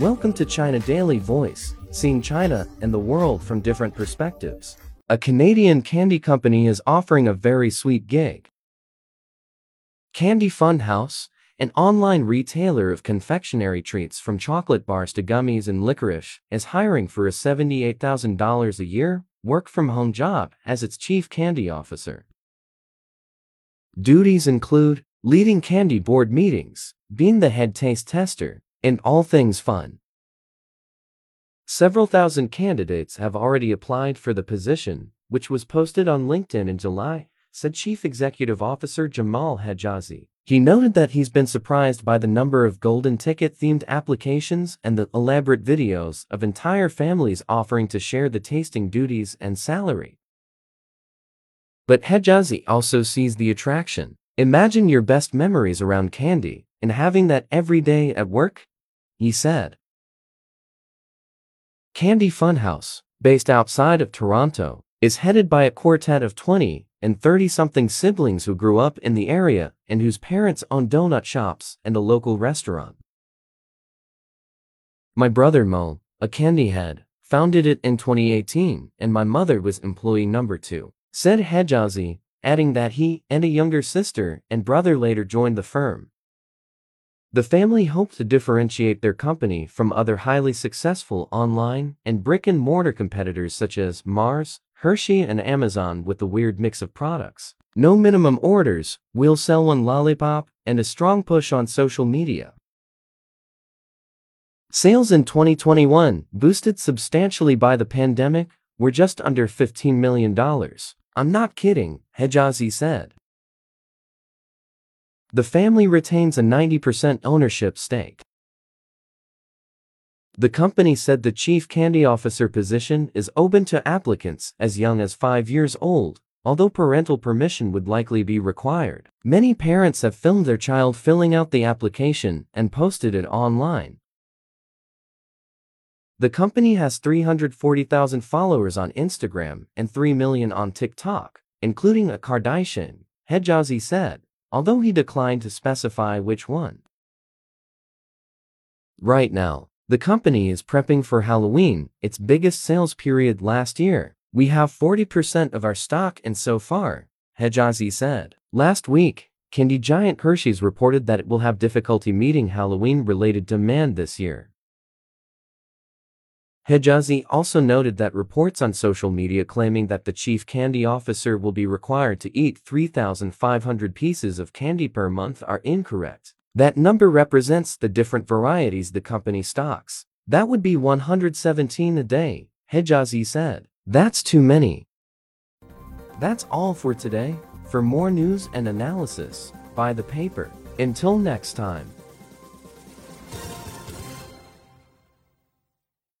Welcome to China Daily Voice, seeing China and the world from different perspectives. A Canadian candy company is offering a very sweet gig. Candy Fun House, an online retailer of confectionery treats from chocolate bars to gummies and licorice, is hiring for a $78,000 a year work from home job as its chief candy officer. Duties include leading candy board meetings, being the head taste tester, and all things fun. Several thousand candidates have already applied for the position, which was posted on LinkedIn in July, said Chief Executive Officer Jamal Hejazi. He noted that he's been surprised by the number of golden ticket themed applications and the elaborate videos of entire families offering to share the tasting duties and salary. But Hejazi also sees the attraction. Imagine your best memories around candy and having that every day at work, he said. Candy Funhouse, based outside of Toronto, is headed by a quartet of 20 and 30-something siblings who grew up in the area and whose parents own donut shops and a local restaurant. My brother Mo, a candy head, founded it in 2018 and my mother was employee number two, said Hejazi, adding that he and a younger sister and brother later joined the firm. The family hoped to differentiate their company from other highly successful online and brick-and-mortar competitors such as Mars, Hershey and Amazon with the weird mix of products. No minimum orders, we'll sell one lollipop, and a strong push on social media. Sales in 2021, boosted substantially by the pandemic, were just under $15 million. I'm not kidding, Hejazi said. The family retains a 90% ownership stake. The company said the chief candy officer position is open to applicants as young as 5 years old, although parental permission would likely be required. Many parents have filmed their child filling out the application and posted it online. The company has 340,000 followers on Instagram and 3 million on TikTok, including a Kardashian, Hejazi said although he declined to specify which one. Right now, the company is prepping for Halloween, its biggest sales period last year. We have 40% of our stock and so far, Hejazi said. Last week, candy giant Hershey's reported that it will have difficulty meeting Halloween-related demand this year. Hejazi also noted that reports on social media claiming that the chief candy officer will be required to eat 3,500 pieces of candy per month are incorrect. That number represents the different varieties the company stocks. That would be 117 a day, Hejazi said. That's too many. That's all for today. For more news and analysis, buy the paper. Until next time.